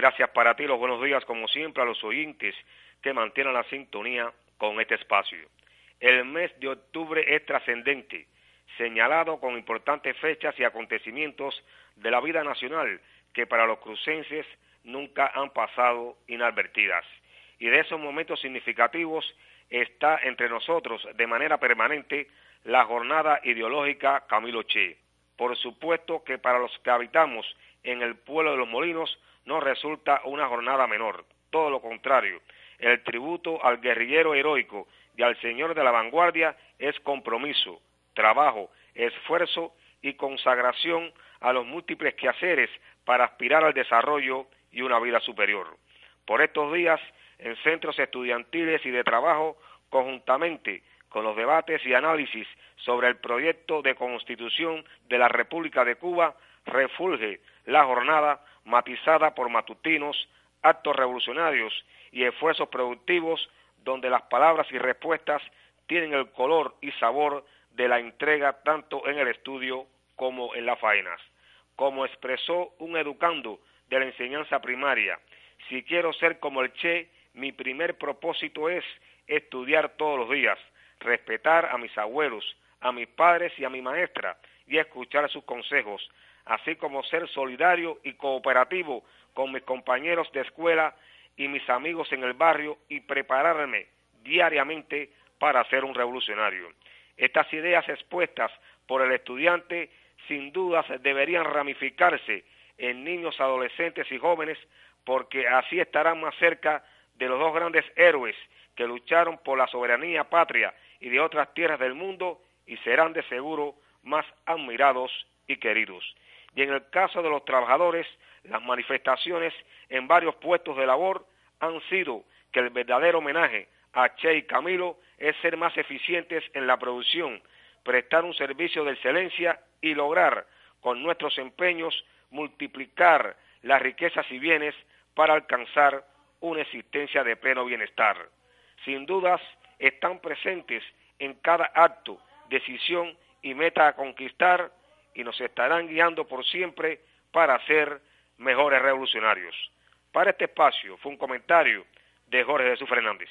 gracias para ti. Los buenos días, como siempre, a los oyentes que mantienen la sintonía con este espacio. El mes de octubre es trascendente, señalado con importantes fechas y acontecimientos de la vida nacional que para los crucenses nunca han pasado inadvertidas. Y de esos momentos significativos está entre nosotros de manera permanente la jornada ideológica Camilo Che. Por supuesto que para los que habitamos en el pueblo de los molinos no resulta una jornada menor, todo lo contrario, el tributo al guerrillero heroico y al señor de la vanguardia es compromiso, trabajo, esfuerzo y consagración a los múltiples quehaceres para aspirar al desarrollo y una vida superior. Por estos días, en centros estudiantiles y de trabajo, conjuntamente con los debates y análisis sobre el proyecto de constitución de la República de Cuba, refulge la jornada matizada por matutinos, actos revolucionarios y esfuerzos productivos donde las palabras y respuestas tienen el color y sabor de la entrega tanto en el estudio como en las faenas. Como expresó un educando de la enseñanza primaria, si quiero ser como el Che, mi primer propósito es estudiar todos los días, respetar a mis abuelos, a mis padres y a mi maestra y escuchar sus consejos, así como ser solidario y cooperativo con mis compañeros de escuela y mis amigos en el barrio y prepararme diariamente para ser un revolucionario. Estas ideas expuestas por el estudiante sin dudas deberían ramificarse en niños, adolescentes y jóvenes porque así estarán más cerca de los dos grandes héroes que lucharon por la soberanía patria y de otras tierras del mundo y serán de seguro más admirados y queridos. Y en el caso de los trabajadores, las manifestaciones en varios puestos de labor han sido que el verdadero homenaje a Che y Camilo es ser más eficientes en la producción, prestar un servicio de excelencia y lograr con nuestros empeños multiplicar las riquezas y bienes para alcanzar una existencia de pleno bienestar. Sin dudas, están presentes en cada acto, decisión y meta a conquistar y nos estarán guiando por siempre para ser mejores revolucionarios. Para este espacio fue un comentario de Jorge Jesús Fernández.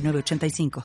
906985.